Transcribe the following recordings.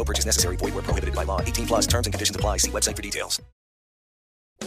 No purchase necessary. Void where prohibited by law. 18 plus terms and conditions apply. See website for details.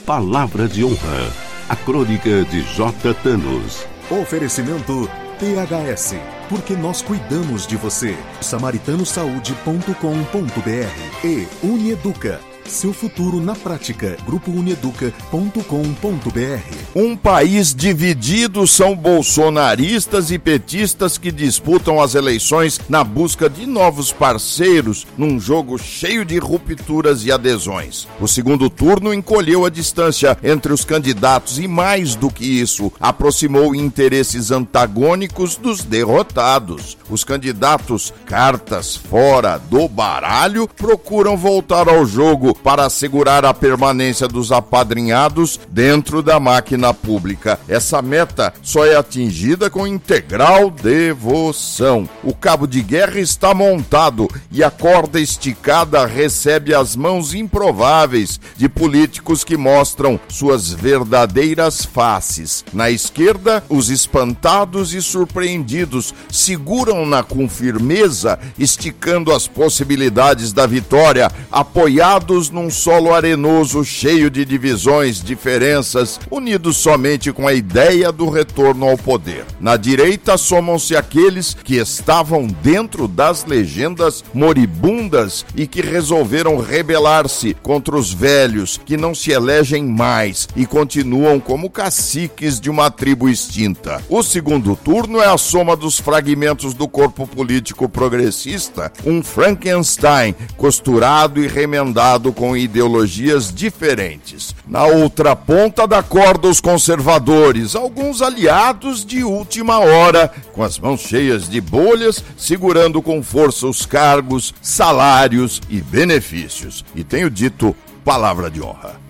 Palavra de honra. A crônica de J. Thanos. Oferecimento THS. Porque nós cuidamos de você. samaritanosaúde.com.br e Unieduca. Seu futuro na prática. GrupoUnieduca.com.br Um país dividido são bolsonaristas e petistas que disputam as eleições na busca de novos parceiros num jogo cheio de rupturas e adesões. O segundo turno encolheu a distância entre os candidatos e, mais do que isso, aproximou interesses antagônicos dos derrotados. Os candidatos, cartas fora do baralho, procuram voltar ao jogo para assegurar a permanência dos apadrinhados dentro da máquina pública. Essa meta só é atingida com integral devoção. O cabo de guerra está montado e a corda esticada recebe as mãos improváveis de políticos que mostram suas verdadeiras faces. Na esquerda, os espantados e surpreendidos seguram-na com firmeza, esticando as possibilidades da vitória, apoiados num solo arenoso cheio de divisões, diferenças, unidos somente com a ideia do retorno ao poder. Na direita somam-se aqueles que estavam dentro das legendas moribundas e que resolveram rebelar-se contra os velhos que não se elegem mais e continuam como caciques de uma tribo extinta. O segundo turno é a soma dos fragmentos do corpo político progressista, um Frankenstein costurado e remendado com ideologias diferentes. Na outra ponta da corda, os conservadores, alguns aliados de última hora, com as mãos cheias de bolhas, segurando com força os cargos, salários e benefícios. E tenho dito palavra de honra.